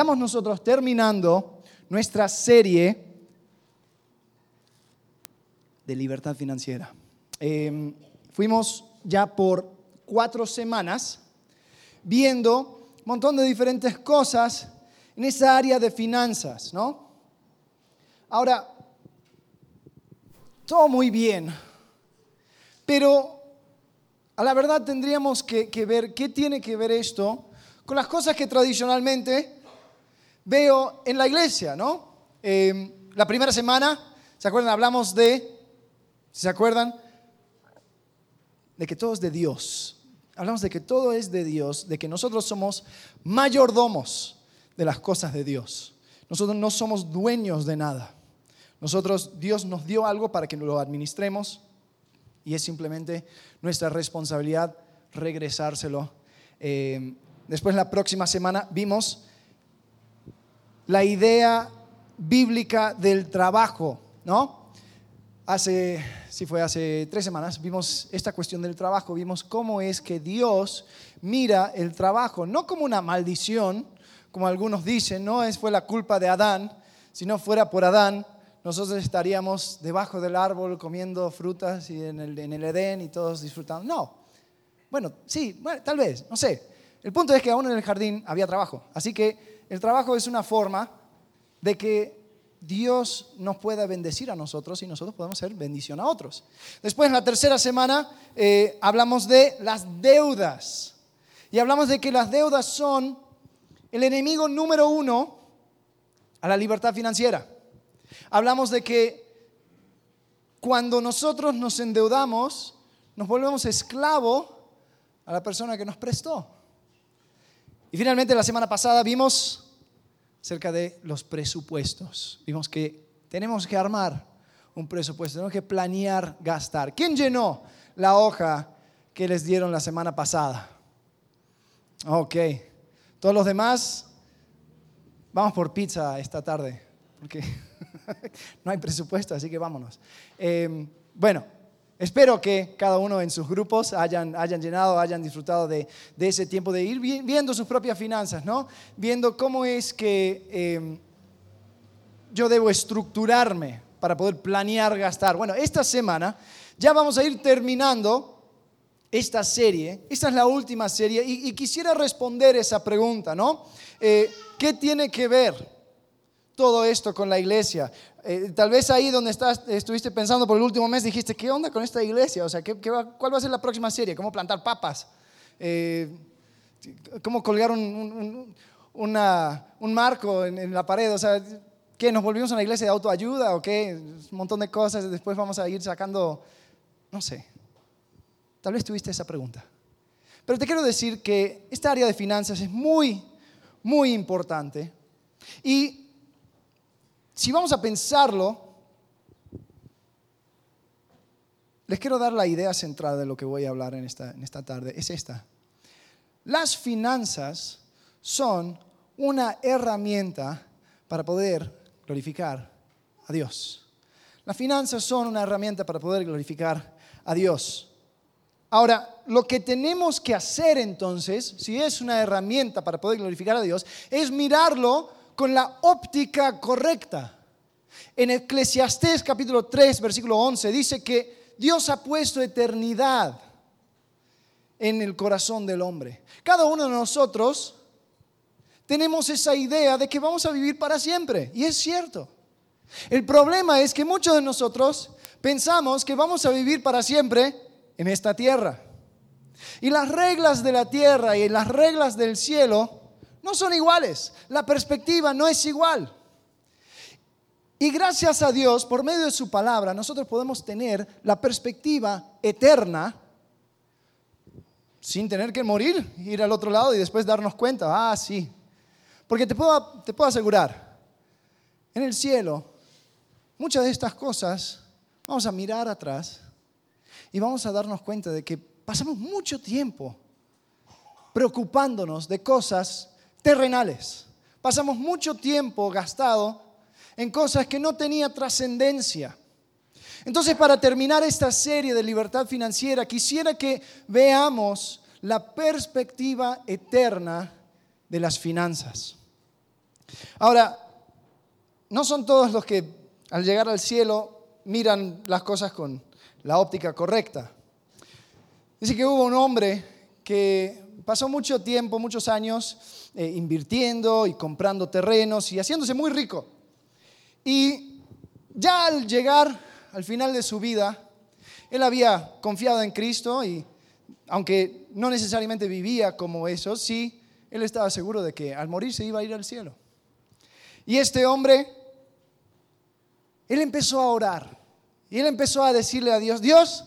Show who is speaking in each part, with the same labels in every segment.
Speaker 1: estamos nosotros terminando nuestra serie de libertad financiera. Em, fuimos ya por cuatro semanas viendo un montón de diferentes cosas en esa área de finanzas, ¿no? Ahora, todo muy bien, pero a la verdad tendríamos que, ver qué tiene que ver esto con las cosas que tradicionalmente veo en la iglesia, ¿no? Em, la primera semana, ¿se acuerdan? Hablamos de, ¿se acuerdan? De que todo es de Dios. Hablamos de que todo es de Dios, de que nosotros somos mayordomos de las cosas de Dios. Nosotros no somos dueños de nada. Nosotros, Dios nos dio algo para que lo administremos y es simplemente nuestra responsabilidad regresárselo. Eh, después, la próxima semana, vimos la idea bíblica del trabajo, ¿no? Hace, si fue hace tres semanas, vimos esta cuestión del trabajo, vimos cómo es que Dios mira el trabajo, no como una maldición, como algunos dicen, no es, fue la culpa de Adán, si no fuera por Adán, nosotros estaríamos debajo del árbol comiendo frutas y en el, en el Edén y todos disfrutando. No. Bueno, sí, tal vez, no sé. El punto es que aún en el jardín había trabajo. Así que el trabajo es una forma de que Dios nos pueda bendecir a nosotros y nosotros podemos ser bendición a otros. Después, en la tercera semana, eh, hablamos de las deudas. Y hablamos de que las deudas son el enemigo número uno a la libertad financiera. Hablamos de que cuando nosotros nos endeudamos, nos volvemos esclavo a la persona que nos prestó. Y finalmente la semana pasada vimos acerca de los presupuestos. Vimos que tenemos que armar un presupuesto, tenemos que planear gastar. ¿Quién llenó la hoja que les dieron la semana pasada? Ok. Todos los demás, vamos por pizza esta tarde, porque no hay presupuesto, así que vámonos. Em, bueno, espero que cada uno en sus grupos hayan, hayan llenado, hayan disfrutado de, ese tiempo de ir viendo sus propias finanzas, ¿no? Viendo cómo es que em, yo debo estructurarme para poder planear gastar. Bueno, esta semana ya vamos a ir terminando esta serie. Esta es la última serie y, quisiera responder esa pregunta, ¿no? Eh, ¿Qué tiene que ver? Todo esto con la iglesia. Eh, tal vez ahí donde estás, estuviste pensando por el último mes, dijiste, ¿qué onda con esta iglesia? O sea, ¿qué, cuál va a ser la próxima serie? ¿Cómo plantar papas? Eh, ¿Cómo colgar un, marco en, la pared? O sea, ¿qué? ¿Nos volvimos a una iglesia de autoayuda o qué? Un montón de cosas, después vamos a ir sacando, no sé. Tal vez tuviste esa pregunta. Pero te quiero decir que esta área de finanzas es muy, muy importante. Y si vamos a pensarlo, les quiero dar la idea central de lo que voy a hablar en esta, en esta tarde. Es esta. Las finanzas son una herramienta para poder glorificar a Dios. Las finanzas son una herramienta para poder glorificar a Dios. Ahora, lo que tenemos que hacer entonces, si es una herramienta para poder glorificar a Dios, es mirarlo con la óptica correcta. En Eclesiastés capítulo 3, versículo 11, dice que Dios ha puesto eternidad en el corazón del hombre. Cada uno de nosotros tenemos esa idea de que vamos a vivir para siempre, y es cierto. El problema es que muchos de nosotros pensamos que vamos a vivir para siempre en esta tierra. Y las reglas de la tierra y las reglas del cielo no son iguales. La perspectiva no es igual. Y gracias a Dios, por medio de su palabra, nosotros podemos tener la perspectiva eterna sin tener que morir, ir al otro lado y después darnos cuenta, ah, sí. Porque te puedo, te puedo asegurar, en el cielo, muchas de estas cosas, vamos a mirar atrás y vamos a darnos cuenta de que pasamos mucho tiempo preocupándonos de cosas terrenales. Pasamos mucho tiempo gastado en cosas que no tenía trascendencia. Entonces, para terminar esta serie de libertad financiera, quisiera que veamos la perspectiva eterna de las finanzas. Ahora, no son todos los que al llegar al cielo miran las cosas con la óptica correcta. Dice que hubo un hombre que pasó mucho tiempo, muchos años, eh, invirtiendo y comprando terrenos y haciéndose muy rico. Y ya al llegar al final de su vida, él había confiado en Cristo y aunque no necesariamente vivía como eso, sí, él estaba seguro de que al morir se iba a ir al cielo. Y este hombre, él empezó a orar y él empezó a decirle a Dios, Dios,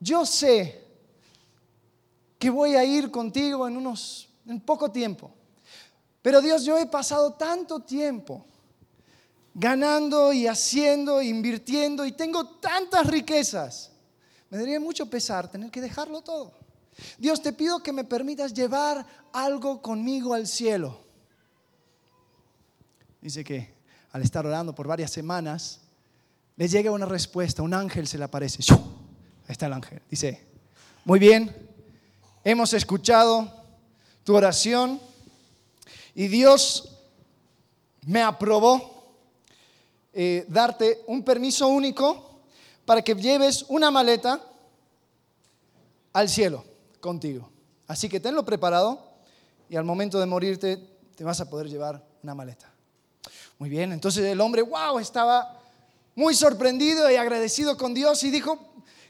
Speaker 1: yo sé que voy a ir contigo en unos, en poco tiempo. Pero Dios, yo he pasado tanto tiempo ganando y haciendo, invirtiendo y tengo tantas riquezas. Me daría mucho pesar tener que dejarlo todo. Dios, te pido que me permitas llevar algo conmigo al cielo. Dice que al estar orando por varias semanas, le llega una respuesta, un ángel se le aparece. Ahí está el ángel. Dice, muy bien, hemos escuchado tu oración y Dios me aprobó eh, darte un permiso único para que lleves una maleta al cielo contigo. Así que tenlo preparado y al momento de morirte te vas a poder llevar una maleta. Muy bien, entonces el hombre, wow, estaba muy sorprendido y agradecido con Dios y dijo,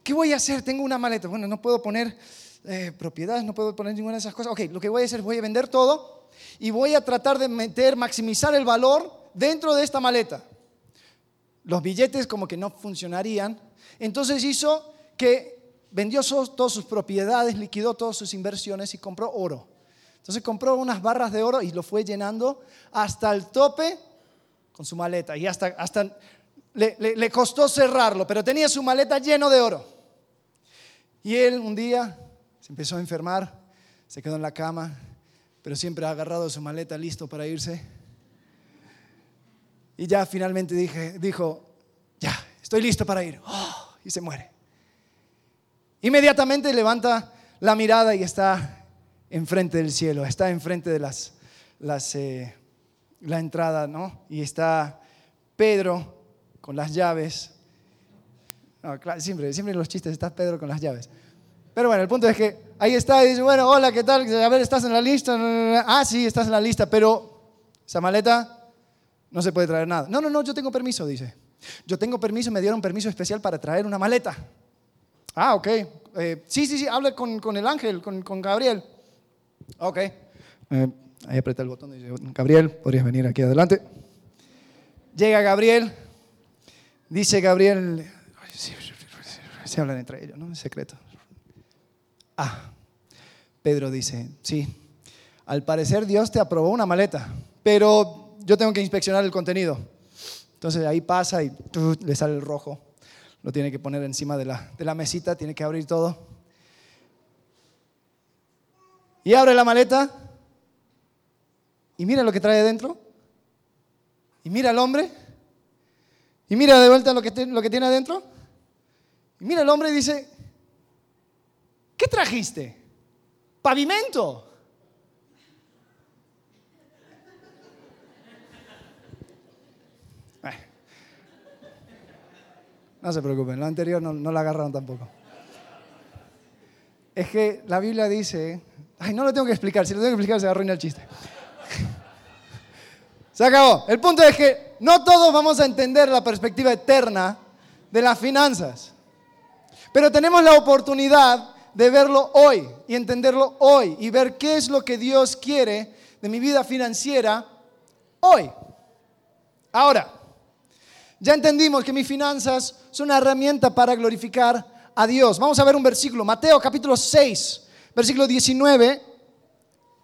Speaker 1: ¿qué voy a hacer? Tengo una maleta. Bueno, no puedo poner eh, propiedades, no puedo poner ninguna de esas cosas. Ok, lo que voy a hacer es voy a vender todo y voy a tratar de meter, maximizar el valor dentro de esta maleta. Los billetes como que no funcionarían. Entonces hizo que vendió todas sus propiedades, liquidó todas sus inversiones y compró oro. Entonces compró unas barras de oro y lo fue llenando hasta el tope con su maleta. Y hasta, hasta le, costó cerrarlo, pero tenía su maleta lleno de oro. Y él un día se empezó a enfermar, se quedó en la cama, pero siempre ha agarrado su maleta listo para irse. Y ya finalmente dijo, ya, estoy listo para ir. Oh, y se muere. Inmediatamente levanta la mirada y está enfrente del cielo, está enfrente de las, las eh, la entrada, ¿no? Y está Pedro con las llaves. siempre, siempre en los chistes está Pedro con las llaves. Pero bueno, el punto es que ahí está y dice, bueno, hola, ¿qué tal? A ver, ¿estás en la lista? Ah, sí, estás en la lista, pero esa maleta no se puede traer nada. No, no, no, yo tengo permiso, dice. Yo tengo permiso, me dieron permiso especial para traer una maleta. Ah, ok. Eh, sí, sí, sí, habla con, con el ángel, con, con Gabriel. Ok. Eh, ahí aprieta el botón y dice, Gabriel, podrías venir aquí adelante. Llega Gabriel, Dice Gabriel, se hablan entre ellos, ¿no? En secreto. Ah, Pedro dice, sí, al parecer Dios te aprobó una maleta, pero yo tengo que inspeccionar el contenido. Entonces ahí pasa y le sale el rojo. Lo tiene que poner encima de la, de la mesita, tiene que abrir todo. Y abre la maleta y mira lo que trae dentro. Y mira al hombre y mira de vuelta lo que, lo que tiene adentro. Y mira el hombre y dice, ¿qué trajiste? Pavimento. No se preocupen, lo anterior no, no la agarraron tampoco. Es que la Biblia dice, ay, no lo tengo que explicar, si lo tengo que explicar se arruina el chiste. Se acabó. El punto es que no todos vamos a entender la perspectiva eterna de las finanzas. Pero tenemos la oportunidad de verlo hoy y entenderlo hoy y ver qué es lo que Dios quiere de mi vida financiera hoy. Ahora, ya entendimos que mis finanzas son una herramienta para glorificar a Dios. Vamos a ver un versículo, Mateo capítulo 6, versículo 19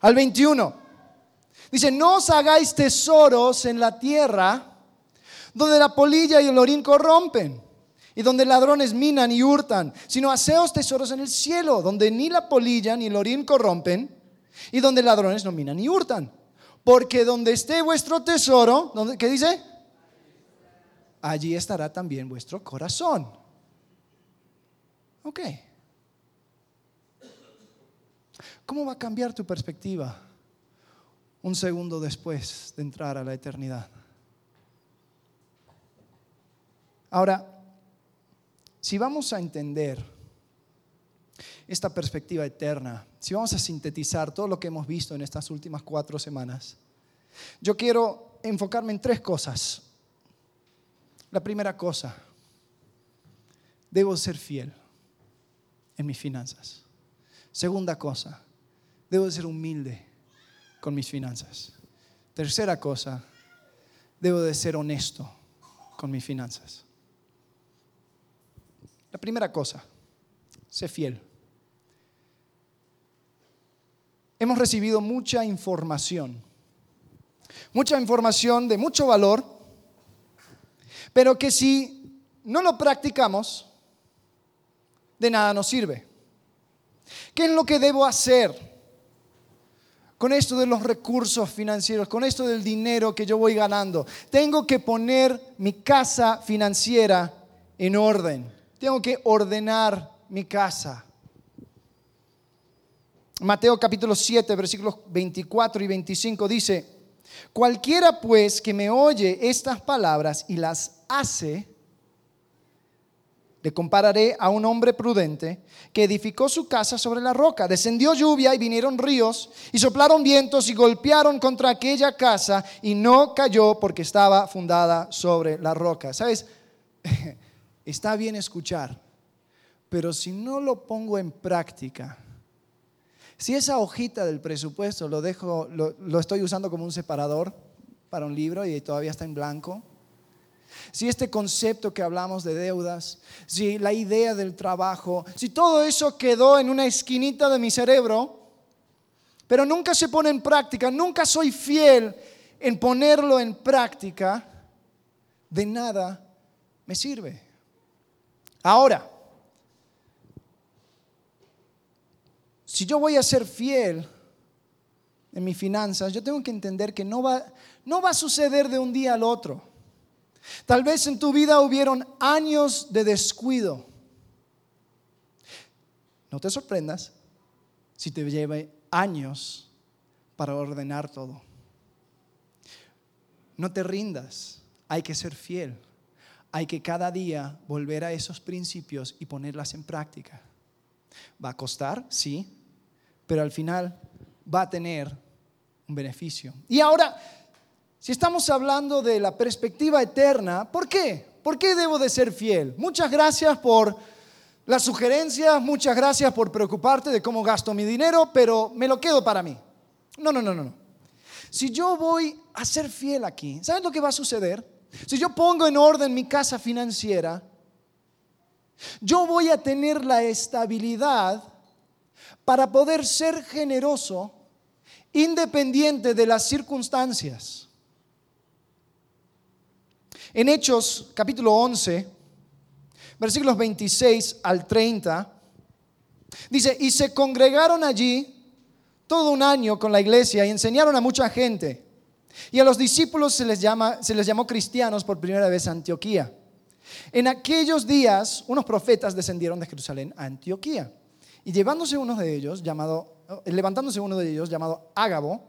Speaker 1: al 21. Dice, no os hagáis tesoros en la tierra donde la polilla y el orín corrompen y donde ladrones minan y hurtan, sino haceos tesoros en el cielo, donde ni la polilla ni el orín corrompen y donde ladrones no minan ni hurtan. Porque donde esté vuestro tesoro, ¿qué dice? Allí estará también vuestro corazón. Ok. ¿Cómo va a cambiar tu perspectiva? un segundo después de entrar a la eternidad. Ahora, si vamos a entender esta perspectiva eterna, si vamos a sintetizar todo lo que hemos visto en estas últimas cuatro semanas, yo quiero enfocarme en tres cosas. La primera cosa, debo ser fiel en mis finanzas. Segunda cosa, debo ser humilde con mis finanzas. Tercera cosa, debo de ser honesto con mis finanzas. La primera cosa, sé fiel. Hemos recibido mucha información, mucha información de mucho valor, pero que si no lo practicamos, de nada nos sirve. ¿Qué es lo que debo hacer con esto de los recursos financieros, con esto del dinero que yo voy ganando? Tengo que poner mi casa financiera en orden. Tengo que ordenar mi casa. Mateo capítulo 7, versículos 24 y 25 dice, cualquiera pues que me oye estas palabras y las hace, le compararé a un hombre prudente que edificó su casa sobre la roca. Descendió lluvia y vinieron ríos y soplaron vientos y golpearon contra aquella casa y no cayó porque estaba fundada sobre la roca. ¿Sabes? está bien escuchar, pero si no lo pongo en práctica, si esa hojita del presupuesto lo dejo, lo, estoy usando como un separador para un libro y todavía está en blanco, si este concepto que hablamos de deudas, si la idea del trabajo, si todo eso quedó en una esquinita de mi cerebro, pero nunca se pone en práctica, nunca soy fiel en ponerlo en práctica, de nada me sirve. Ahora, si yo voy a ser fiel en mis finanzas, yo tengo que entender que no va, no va a suceder de un día al otro. Tal vez en tu vida hubieron años de descuido. No te sorprendas si te lleve años para ordenar todo. No te rindas, hay que ser fiel hay que cada día volver a esos principios y ponerlas en práctica. Va a costar, sí, pero al final va a tener un beneficio. Y ahora, si estamos hablando de la perspectiva eterna, ¿por qué? ¿Por qué debo de ser fiel? Muchas gracias por las sugerencias, muchas gracias por preocuparte de cómo gasto mi dinero, pero me lo quedo para mí. No, no, no, no. Si yo voy a ser fiel aquí, ¿sabes lo que va a suceder? Si yo pongo en orden mi casa financiera, yo voy a tener la estabilidad para poder ser generoso independiente de las circunstancias. En Hechos capítulo 11, versículos 26 al 30, dice, y se congregaron allí todo un año con la iglesia y enseñaron a mucha gente. Y a los discípulos se les, llama, se les llamó cristianos por primera vez a Antioquía. En aquellos días, unos profetas descendieron de Jerusalén a Antioquía. Y llevándose uno de ellos, llamado, eh, levantándose uno de ellos, llamado Ágabo,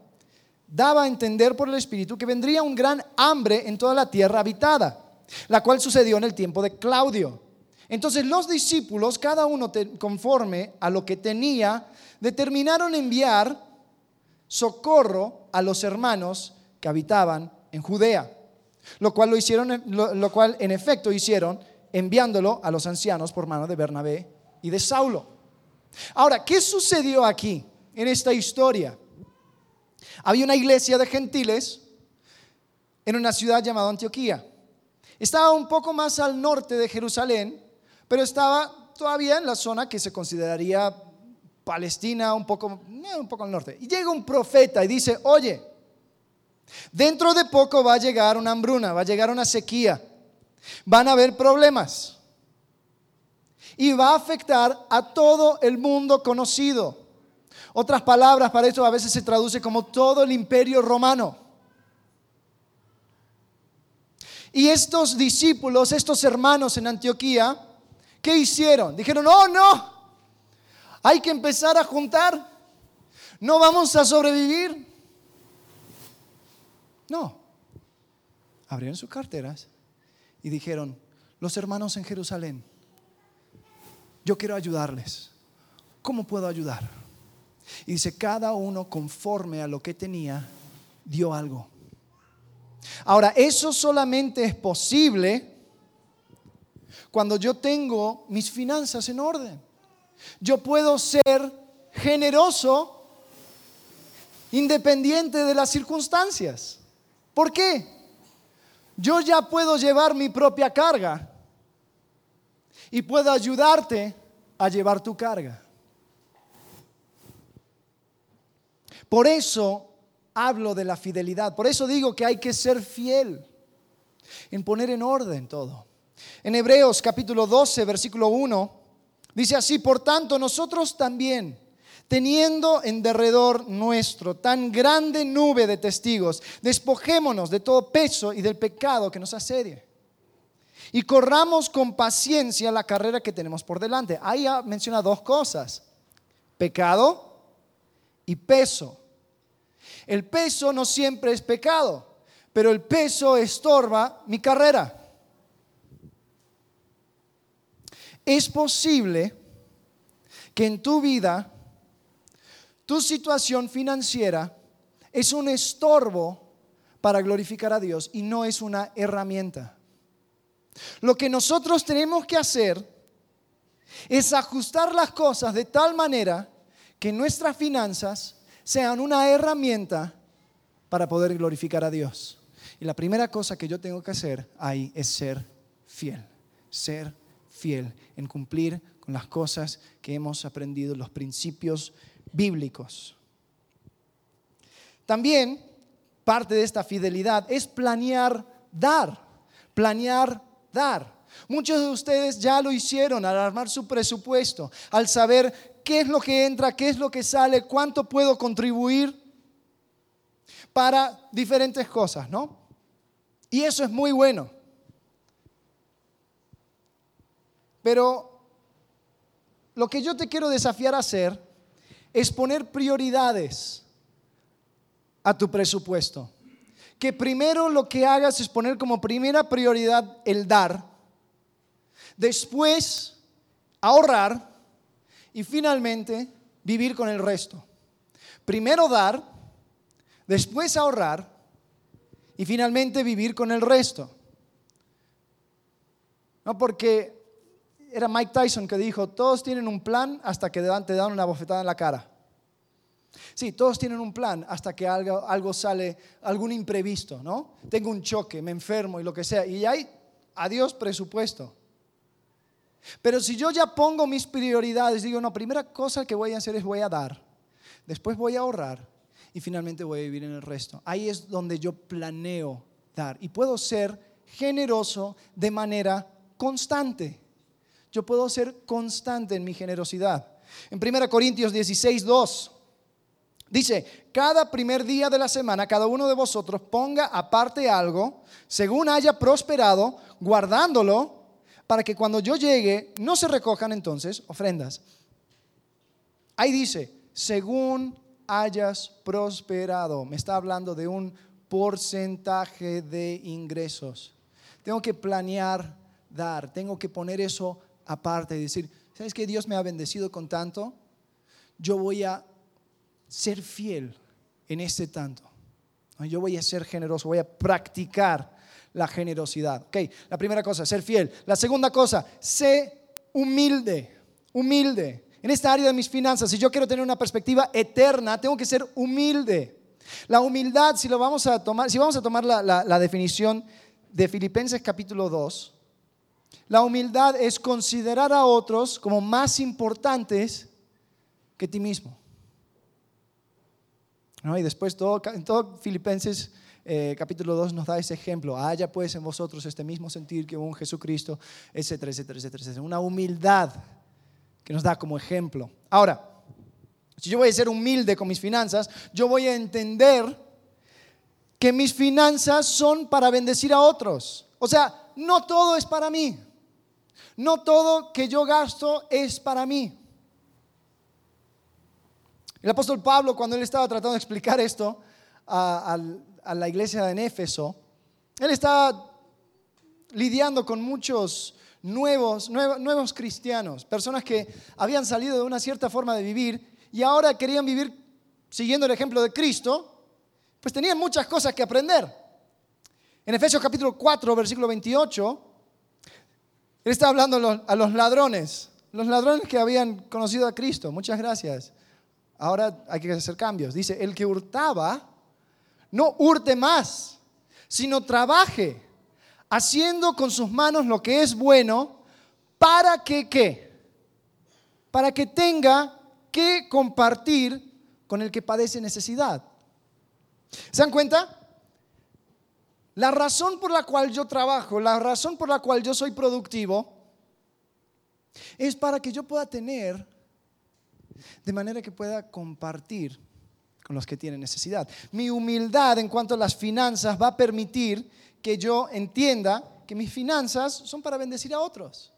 Speaker 1: daba a entender por el Espíritu que vendría un gran hambre en toda la tierra habitada, la cual sucedió en el tiempo de Claudio. Entonces los discípulos, cada uno conforme a lo que tenía, determinaron enviar socorro a los hermanos que habitaban en Judea, lo cual, lo hicieron, lo, cual en efecto hicieron enviándolo a los ancianos por mano de Bernabé y de Saulo. Ahora, ¿qué sucedió aquí en esta historia? Había una iglesia de gentiles en una ciudad llamada Antioquía. Estaba un poco más al norte de Jerusalén, pero estaba todavía en la zona que se consideraría Palestina, un poco, eh, un poco al norte. Y llega un profeta y dice, oye, Dentro de poco va a llegar una hambruna, va a llegar una sequía, van a haber problemas y va a afectar a todo el mundo conocido. Otras palabras para esto a veces se traduce como todo el imperio romano. Y estos discípulos, estos hermanos en Antioquía, ¿qué hicieron? Dijeron, oh no, hay que empezar a juntar, no vamos a sobrevivir. No. Abrieron sus carteras y dijeron, los hermanos en Jerusalén, yo quiero ayudarles. ¿Cómo puedo ayudar? Y dice, cada uno conforme a lo que tenía, dio algo. Ahora, eso solamente es posible cuando yo tengo mis finanzas en orden. Yo puedo ser generoso independiente de las circunstancias. ¿Por qué? Yo ya puedo llevar mi propia carga y puedo ayudarte a llevar tu carga. Por eso hablo de la fidelidad. Por eso digo que hay que ser fiel en poner en orden todo. En Hebreos capítulo 12, versículo 1, dice así, por tanto nosotros también, teniendo en derredor nuestro tan grande nube de testigos, despojémonos de todo peso y del pecado que nos asedia. Y corramos con paciencia la carrera que tenemos por delante. Ahí menciona dos cosas, pecado y peso. El peso no siempre es pecado, pero el peso estorba mi carrera. Es posible que en tu vida tu situación financiera es un estorbo para glorificar a Dios y no es una herramienta. Lo que nosotros tenemos que hacer es ajustar las cosas de tal manera que nuestras finanzas sean una herramienta para poder glorificar a Dios. Y la primera cosa que yo tengo que hacer ahí es ser fiel, ser fiel en cumplir con las cosas que hemos aprendido, los principios bíblicos. También parte de esta fidelidad es planear dar, planear dar. Muchos de ustedes ya lo hicieron al armar su presupuesto, al saber qué es lo que entra, qué es lo que sale, cuánto puedo contribuir para diferentes cosas, ¿no? Y eso es muy bueno. Pero lo que yo te quiero desafiar a hacer es poner prioridades a tu presupuesto. Que primero lo que hagas es poner como primera prioridad el dar, después ahorrar y finalmente vivir con el resto. Primero dar, después ahorrar y finalmente vivir con el resto. No porque era Mike Tyson que dijo, todos tienen un plan hasta que te dan una bofetada en la cara. Sí, todos tienen un plan hasta que algo, sale, algún imprevisto, ¿no? Tengo un choque, me enfermo y lo que sea. Y hay, adiós presupuesto. Pero si yo ya pongo mis prioridades, digo, no, primera cosa que voy a hacer es voy a dar, después voy a ahorrar y finalmente voy a vivir en el resto. Ahí es donde yo planeo dar y puedo ser generoso de manera constante. Yo puedo ser constante en mi generosidad. En 1 Corintios 16, 2 dice, cada primer día de la semana, cada uno de vosotros ponga aparte algo, según haya prosperado, guardándolo para que cuando yo llegue no se recojan entonces ofrendas. Ahí dice, según hayas prosperado, me está hablando de un porcentaje de ingresos. Tengo que planear dar, tengo que poner eso aparte y decir, ¿sabes que Dios me ha bendecido con tanto? Yo voy a ser fiel en este tanto. Yo voy a ser generoso, voy a practicar la generosidad. Ok, la primera cosa, ser fiel. La segunda cosa, sé humilde, humilde. En esta área de mis finanzas, si yo quiero tener una perspectiva eterna, tengo que ser humilde. La humildad, si lo vamos a tomar, si vamos a tomar la, la definición de Filipenses capítulo 2, la humildad es considerar a otros como más importantes que ti mismo. ¿No? Y después todo, en todo Filipenses eh, capítulo 2 nos da ese ejemplo. Haya pues en vosotros este mismo sentir que un Jesucristo, etcétera, etcétera, etcétera, etcétera. Una humildad que nos da como ejemplo. Ahora, si yo voy a ser humilde con mis finanzas, yo voy a entender que mis finanzas son para bendecir a otros. O sea, no todo es para mí. No todo que yo gasto es para mí. El apóstol Pablo, cuando él estaba tratando de explicar esto a la iglesia en Éfeso, él está lidiando con muchos nuevos, nuevos cristianos, personas que habían salido de una cierta forma de vivir y ahora querían vivir siguiendo el ejemplo de Cristo, pues tenían muchas cosas que aprender. En Efesios capítulo 4, versículo 28, él está hablando a los, ladrones, los ladrones que habían conocido a Cristo. Muchas gracias. Ahora hay que hacer cambios. Dice, el que hurtaba, no hurte más, sino trabaje haciendo con sus manos lo que es bueno, para que qué? Para que tenga que compartir con el que padece necesidad. ¿Se dan cuenta? La razón por la cual yo trabajo, la razón por la cual yo soy productivo, es para que yo pueda tener, de manera que pueda compartir con los que tienen necesidad. Mi humildad en cuanto a las finanzas va a permitir que yo entienda que mis finanzas son para bendecir a otros.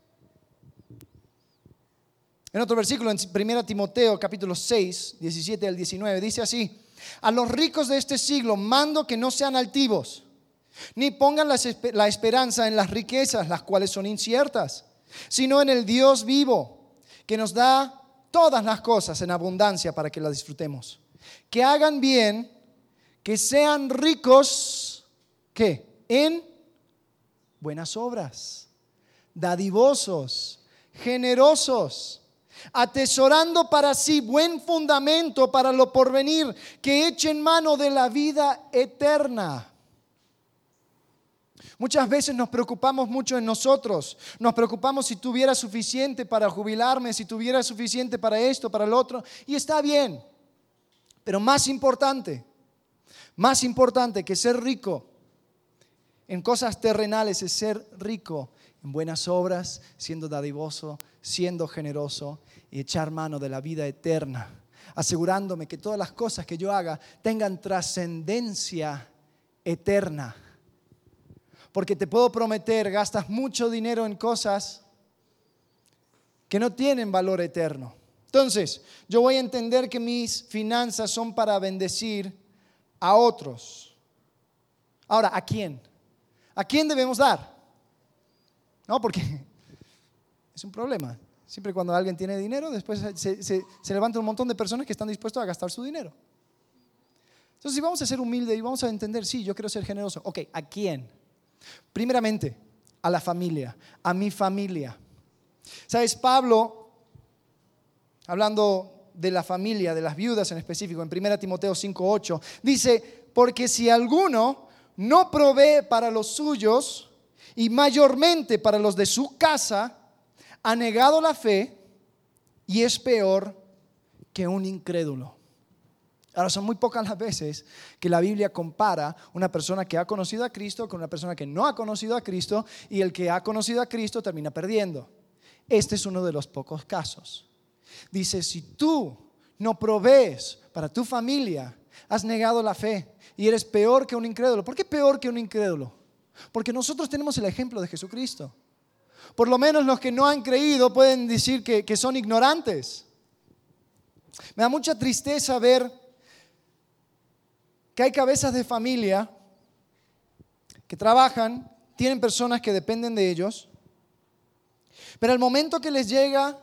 Speaker 1: En otro versículo, en 1 Timoteo capítulo 6, 17 al 19, dice así, a los ricos de este siglo mando que no sean altivos, ni pongan la esperanza en las riquezas, las cuales son inciertas, sino en el Dios vivo, que nos da todas las cosas en abundancia para que las disfrutemos. Que hagan bien, que sean ricos, ¿qué? en buenas obras, dadivosos, generosos, atesorando para sí buen fundamento para lo porvenir, que echen mano de la vida eterna. Muchas veces nos preocupamos mucho en nosotros, nos preocupamos si tuviera suficiente para jubilarme, si tuviera suficiente para esto, para el otro, y está bien. Pero más importante, más importante que ser rico en cosas terrenales es ser rico en buenas obras, siendo dadivoso, siendo generoso y echar mano de la vida eterna, asegurándome que todas las cosas que yo haga tengan trascendencia eterna. Porque te puedo prometer, gastas mucho dinero en cosas que no tienen valor eterno. Entonces, yo voy a entender que mis finanzas son para bendecir a otros. Ahora, ¿a quién? ¿A quién debemos dar? No, porque es un problema. Siempre cuando alguien tiene dinero, después se, se, levanta un montón de personas que están dispuestos a gastar su dinero. Entonces, si vamos a ser humildes y vamos a entender, sí, yo quiero ser generoso. Ok, ¿a quién? Primeramente, a la familia, a mi familia. ¿Sabes? Pablo, hablando de la familia, de las viudas en específico, en 1 Timoteo 5:8, dice, porque si alguno no provee para los suyos y mayormente para los de su casa, ha negado la fe y es peor que un incrédulo. Ahora, son muy pocas las veces que la Biblia compara una persona que ha conocido a Cristo con una persona que no ha conocido a Cristo y el que ha conocido a Cristo termina perdiendo. Este es uno de los pocos casos. Dice, si tú no provees para tu familia, has negado la fe y eres peor que un incrédulo. ¿Por qué peor que un incrédulo? Porque nosotros tenemos el ejemplo de Jesucristo. Por lo menos los que no han creído pueden decir que, que son ignorantes. Me da mucha tristeza ver que hay cabezas de familia que trabajan, tienen personas que dependen de ellos, pero al momento que les llega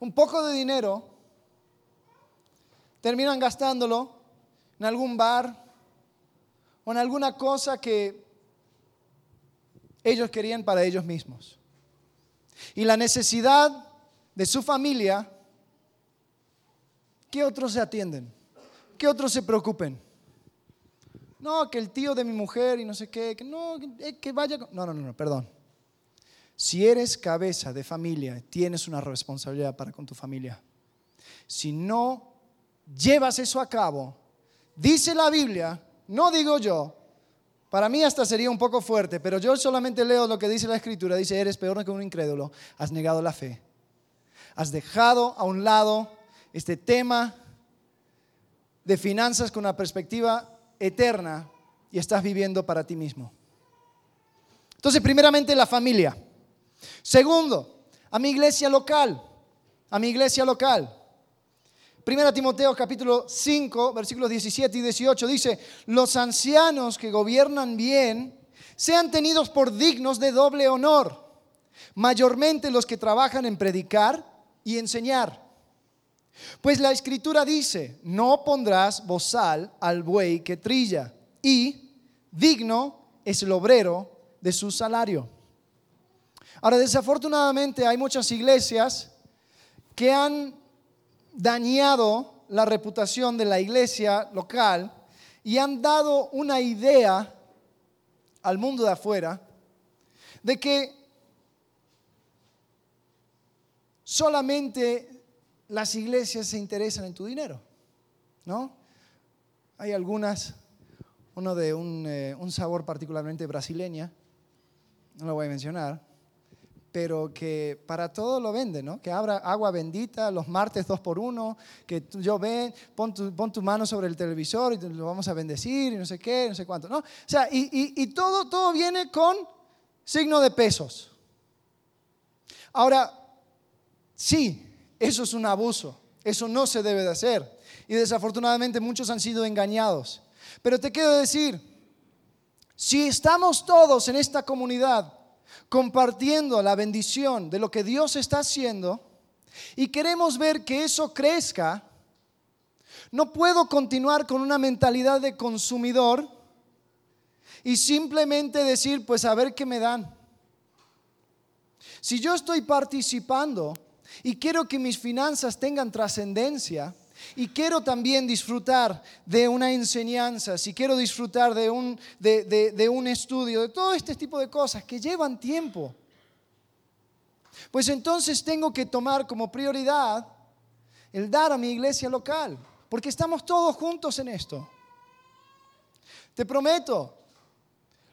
Speaker 1: un poco de dinero, terminan gastándolo en algún bar o en alguna cosa que ellos querían para ellos mismos. Y la necesidad de su familia, ¿qué otros se atienden? ¿Qué otros se preocupen? No, que el tío de mi mujer y no sé qué, que no, que vaya. No, no, no, no, perdón. Si eres cabeza de familia, tienes una responsabilidad para con tu familia. Si no llevas eso a cabo, Dice la Biblia, no digo yo, para mí hasta sería un poco fuerte, pero yo solamente leo lo que dice la Escritura. Dice, eres peor que un incrédulo, has negado la fe. Has dejado a un lado este tema de finanzas con una perspectiva eterna y estás viviendo para ti mismo. Entonces, primeramente la familia. Segundo, a mi iglesia local, a mi iglesia local. 1 Timoteo capítulo 5, versículos 17 y 18 dice, los ancianos que gobiernan bien sean tenidos por dignos de doble honor, mayormente los que trabajan en predicar y enseñar. Pues la escritura dice, no pondrás bozal al buey que trilla, y digno es el obrero de su salario. Ahora, desafortunadamente hay muchas iglesias que han dañado la reputación de la iglesia local y han dado una idea al mundo de afuera de que solamente las iglesias se interesan en tu dinero, ¿no? Hay algunas, uno de un, eh, un sabor particularmente brasileña, no lo voy a mencionar, pero que para todo lo venden, ¿no? Que abra agua bendita los martes dos por uno, que yo ven, pon tu, pon mano sobre el televisor y lo vamos a bendecir y no sé qué, no sé cuánto, ¿no? O sea, y, y todo, todo viene con signo de pesos. Ahora, sí, eso es un abuso, eso no se debe de hacer. Y desafortunadamente muchos han sido engañados. Pero te quiero decir, si estamos todos en esta comunidad compartiendo la bendición de lo que Dios está haciendo y queremos ver que eso crezca, no puedo continuar con una mentalidad de consumidor y simplemente decir, pues a ver qué me dan. Si yo estoy participando y quiero que mis finanzas tengan trascendencia, y quiero también disfrutar de una enseñanza, si quiero disfrutar de un, de, un estudio, de todo este tipo de cosas que llevan tiempo, pues entonces tengo que tomar como prioridad el dar a mi iglesia local, porque estamos todos juntos en esto. Te prometo,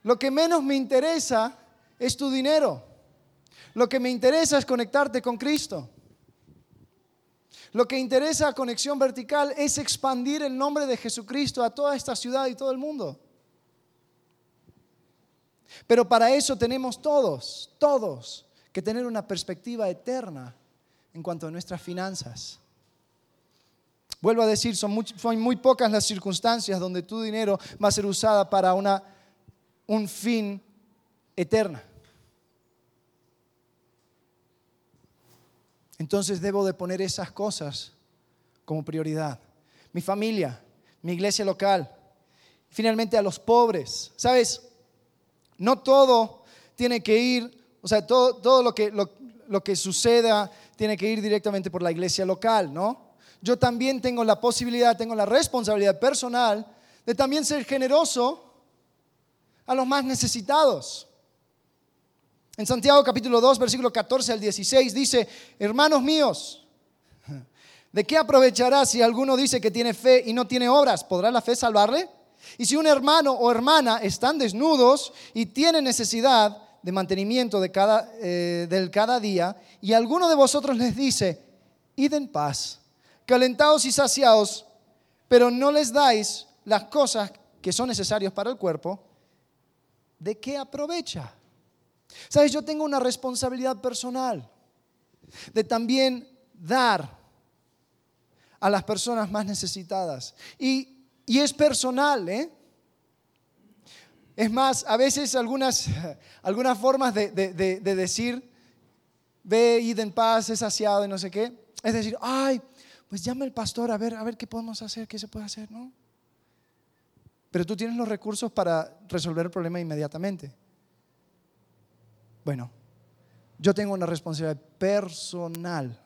Speaker 1: lo que menos me interesa es tu dinero. Lo que me interesa es conectarte con Cristo. Lo que interesa a Conexión Vertical es expandir el nombre de Jesucristo a toda esta ciudad y todo el mundo. Pero para eso tenemos todos, todos, que tener una perspectiva eterna en cuanto a nuestras finanzas. Vuelvo a decir, son muy, son muy pocas las circunstancias donde tu dinero va a ser usada para una, un fin eterno. Entonces debo de poner esas cosas como prioridad. Mi familia, mi iglesia local, finalmente a los pobres. ¿Sabes? No todo tiene que ir, o sea, todo, todo lo, que, lo, que suceda tiene que ir directamente por la iglesia local, ¿no? Yo también tengo la posibilidad, tengo la responsabilidad personal de también ser generoso a los más necesitados. En Santiago capítulo 2, versículo 14 al 16 dice, hermanos míos, ¿de qué aprovechará si alguno dice que tiene fe y no tiene obras? ¿Podrá la fe salvarle? Y si un hermano o hermana están desnudos y tienen necesidad de mantenimiento de cada, eh, del cada día, y alguno de vosotros les dice, id en paz, calentados y saciados, pero no les dais las cosas que son necesarias para el cuerpo, ¿de qué aprovecha? Sabes, yo tengo una responsabilidad personal de también dar a las personas más necesitadas. Y, es personal, ¿eh? Es más, a veces algunas, algunas formas de, decir, ve, id en paz, es saciado y no sé qué, es decir, ay, pues llama al pastor a ver, a ver qué podemos hacer, qué se puede hacer, ¿no? Pero tú tienes los recursos para resolver el problema inmediatamente. Bueno, yo tengo una responsabilidad personal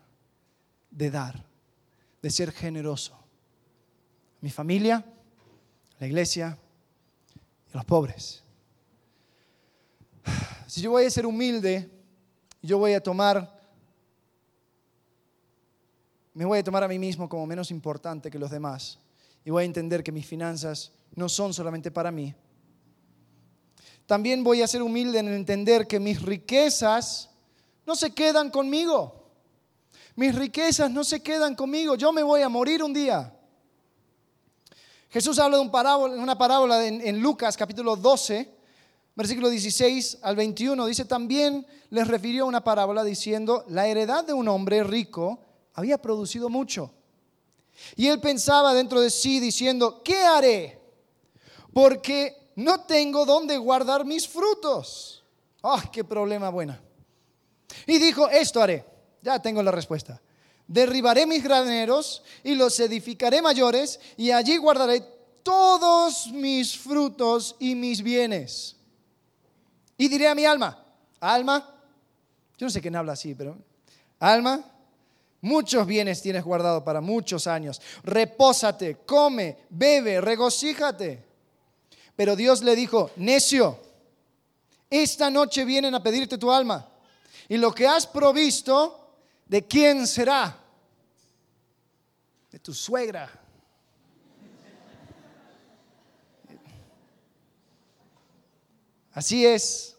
Speaker 1: de dar, de ser generoso. Mi familia, la iglesia y los pobres. Si yo voy a ser humilde, yo voy a tomar, me voy a tomar a mí mismo como menos importante que los demás y voy a entender que mis finanzas no son solamente para mí, también voy a ser humilde en entender que mis riquezas no se quedan conmigo. Mis riquezas no se quedan conmigo. Yo me voy a morir un día. Jesús habla de una parábola en, en Lucas capítulo 12, versículo 16 al 21. Dice, también les refirió una parábola diciendo, la heredad de un hombre rico había producido mucho. Y él pensaba dentro de sí diciendo, ¿qué haré? Porque no tengo dónde guardar mis frutos. ¡Ah, qué problema buena! Y dijo, esto haré. Ya tengo la respuesta. Derribaré mis graneros y los edificaré mayores y allí guardaré todos mis frutos y mis bienes. Y diré a mi alma, alma, yo no sé quién habla así, pero alma, muchos bienes tienes guardado para muchos años. Repósate, come, bebe, regocíjate. Pero Dios le dijo, necio, esta noche vienen a pedirte tu alma. Y lo que has provisto, ¿de quién será? De tu suegra. Así es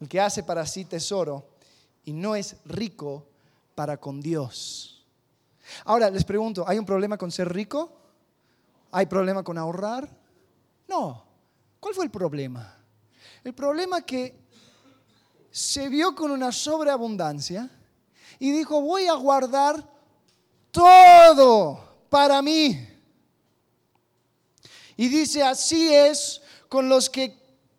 Speaker 1: el que hace para sí tesoro y no es rico para con Dios. Ahora les pregunto, ¿hay un problema con ser rico? ¿Hay problema con ahorrar? No. ¿Cuál fue el problema? El problema que se vio con una sobreabundancia y dijo, voy a guardar todo para mí. Y dice, así es con los que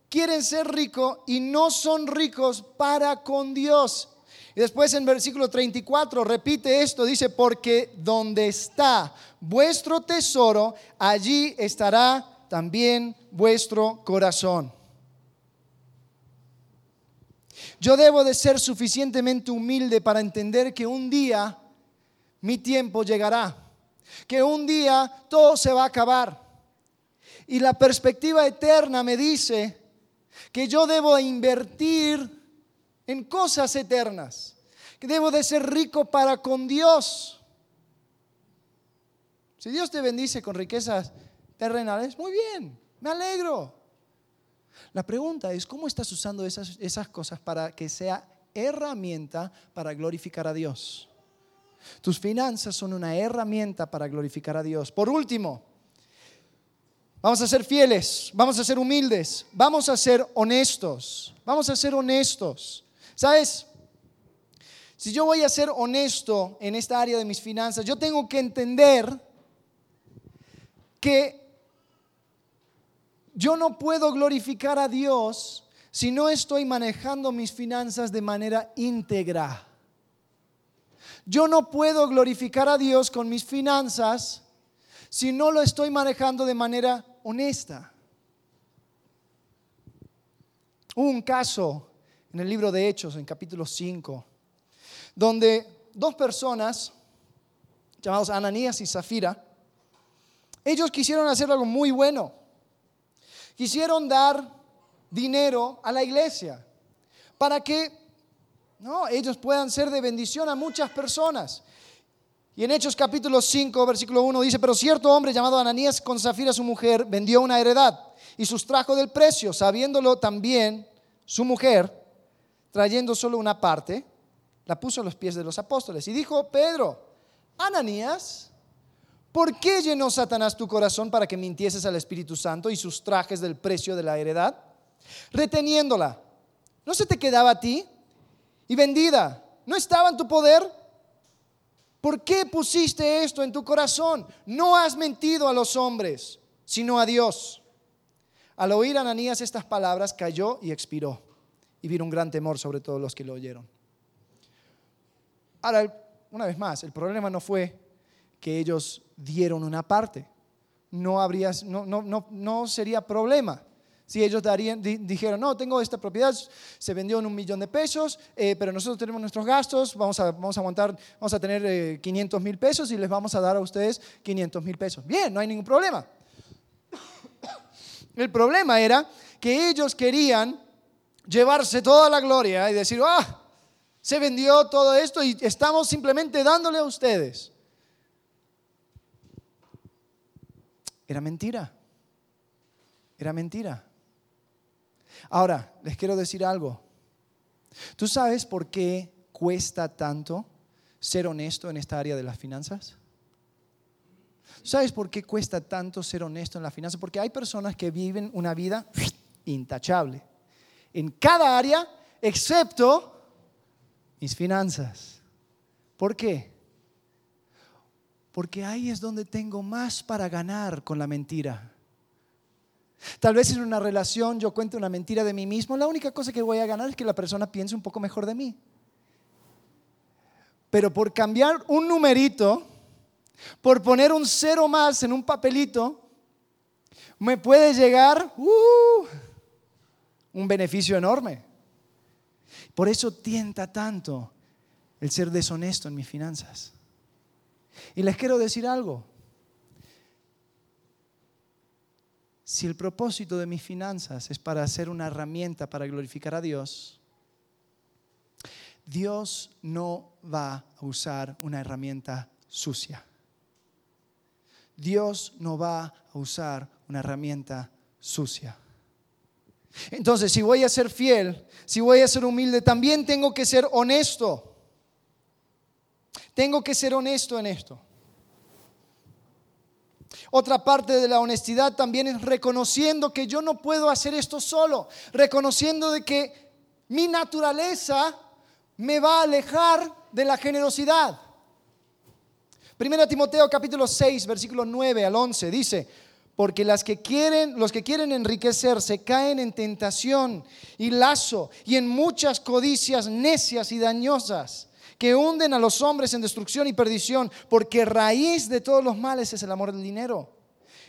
Speaker 1: quieren ser ricos y no son ricos para con Dios. Y después en versículo 34 repite esto, dice, porque donde está vuestro tesoro, allí estará también vuestro corazón. Yo debo de ser suficientemente humilde para entender que un día mi tiempo llegará, que un día todo se va a acabar. Y la perspectiva eterna me dice que yo debo invertir en cosas eternas, que debo de ser rico para con Dios. Si Dios te bendice con riquezas terrenales, muy bien, me alegro. La pregunta es, ¿cómo estás usando esas, esas cosas para que sea herramienta para glorificar a Dios? Tus finanzas son una herramienta para glorificar a Dios. Por último, vamos a ser fieles, vamos a ser humildes, vamos a ser honestos, vamos a ser honestos. ¿Sabes? Si yo voy a ser honesto en esta área de mis finanzas, yo tengo que entender que yo no puedo glorificar a Dios si no estoy manejando mis finanzas de manera íntegra. Yo no puedo glorificar a Dios con mis finanzas si no lo estoy manejando de manera honesta. Hubo un caso en el libro de Hechos, en capítulo 5, donde dos personas, llamados Ananías y Zafira, ellos quisieron hacer algo muy bueno quisieron dar dinero a la iglesia para que no, ellos puedan ser de bendición a muchas personas. Y en Hechos capítulo 5, versículo 1 dice, pero cierto hombre llamado Ananías con Zafira su mujer vendió una heredad y sustrajo del precio, sabiéndolo también su mujer, trayendo solo una parte, la puso a los pies de los apóstoles y dijo, Pedro, Ananías, ¿Por qué llenó Satanás tu corazón para que mintieses al Espíritu Santo y sus trajes del precio de la heredad? Reteniéndola. ¿No se te quedaba a ti? Y vendida. ¿No estaba en tu poder? ¿Por qué pusiste esto en tu corazón? No has mentido a los hombres, sino a Dios. Al oír Ananías estas palabras, cayó y expiró. Y vino un gran temor sobre todos los que lo oyeron. Ahora, una vez más, el problema no fue que ellos dieron una parte. No, habría, no, no, no, sería problema. Si ellos darían, dijeron, no, tengo esta propiedad, se vendió en un millón de pesos, eh, pero nosotros tenemos nuestros gastos, vamos a, vamos a aguantar, vamos a tener 500 eh, mil pesos y les vamos a dar a ustedes 500 mil pesos. Bien, no hay ningún problema. El problema era que ellos querían llevarse toda la gloria y decir, ah, se vendió todo esto y estamos simplemente dándole a ustedes. Era mentira. Era mentira. Ahora, les quiero decir algo. ¿Tú sabes por qué cuesta tanto ser honesto en esta área de las finanzas? ¿Sabes por qué cuesta tanto ser honesto en las finanzas? Porque hay personas que viven una vida intachable en cada área excepto mis finanzas. ¿Por qué? Porque ahí es donde tengo más para ganar con la mentira. Tal vez en una relación yo cuente una mentira de mí mismo, la única cosa que voy a ganar es que la persona piense un poco mejor de mí. Pero por cambiar un numerito, por poner un cero más en un papelito, me puede llegar uh, un beneficio enorme. Por eso tienta tanto el ser deshonesto en mis finanzas. Y les quiero decir algo. Si el propósito de mis finanzas es para ser una herramienta para glorificar a Dios, Dios no va a usar una herramienta sucia. Dios no va a usar una herramienta sucia. Entonces, si voy a ser fiel, si voy a ser humilde, también tengo que ser honesto. Tengo que ser honesto en esto. Otra parte de la honestidad también es reconociendo que yo no puedo hacer esto solo, reconociendo de que mi naturaleza me va a alejar de la generosidad. Primera Timoteo capítulo 6, versículo 9 al 11 dice, porque las que quieren, los que quieren enriquecerse caen en tentación y lazo y en muchas codicias necias y dañosas que hunden a los hombres en destrucción y perdición, porque raíz de todos los males es el amor del dinero,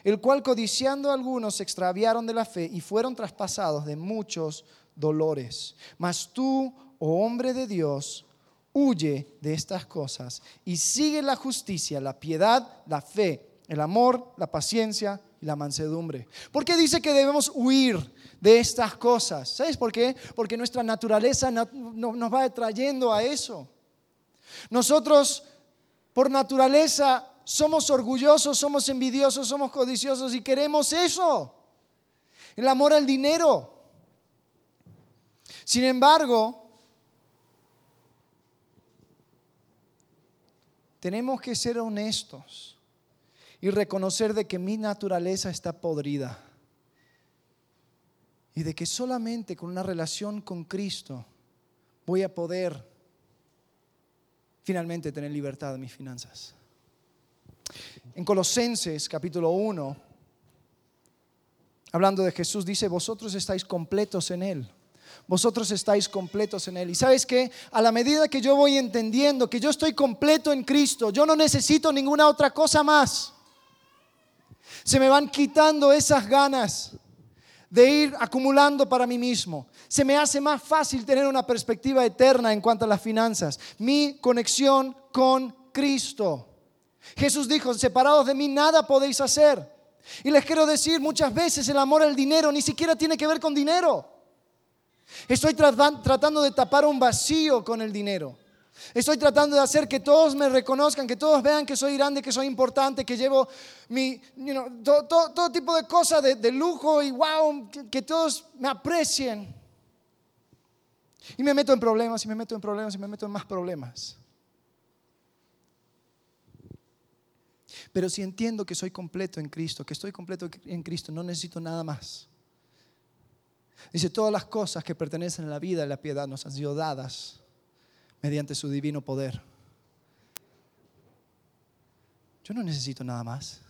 Speaker 1: el cual codiciando a algunos se extraviaron de la fe y fueron traspasados de muchos dolores. Mas tú, oh hombre de Dios, huye de estas cosas y sigue la justicia, la piedad, la fe, el amor, la paciencia y la mansedumbre. ¿Por qué dice que debemos huir de estas cosas? ¿Sabes por qué? Porque nuestra naturaleza nos va atrayendo a eso. Nosotros, por naturaleza, somos orgullosos, somos envidiosos, somos codiciosos y queremos eso. El amor al dinero. Sin embargo, tenemos que ser honestos y reconocer de que mi naturaleza está podrida y de que solamente con una relación con Cristo voy a poder finalmente tener libertad de mis finanzas. En Colosenses capítulo 1, hablando de Jesús, dice, vosotros estáis completos en Él. Vosotros estáis completos en Él. Y sabes que a la medida que yo voy entendiendo que yo estoy completo en Cristo, yo no necesito ninguna otra cosa más. Se me van quitando esas ganas de ir acumulando para mí mismo. Se me hace más fácil tener una perspectiva eterna en cuanto a las finanzas. Mi conexión con Cristo. Jesús dijo, separados de mí nada podéis hacer. Y les quiero decir, muchas veces el amor al dinero ni siquiera tiene que ver con dinero. Estoy tratando de tapar un vacío con el dinero. Estoy tratando de hacer que todos me reconozcan, que todos vean que soy grande, que soy importante, que llevo mi, todo, tipo de cosas de, lujo y wow, que, todos me aprecien. Y me meto en problemas, y me meto en problemas, y me meto en más problemas. Pero si entiendo que soy completo en Cristo, que estoy completo en Cristo, no necesito nada más. Dice, todas las cosas que pertenecen a la vida y la piedad nos han sido dadas mediante su divino poder. Yo no necesito nada más.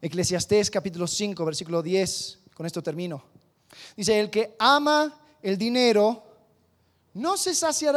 Speaker 1: Eclesiastés capítulo 5, versículo 10, con esto termino. Dice, el que ama el dinero no se saciará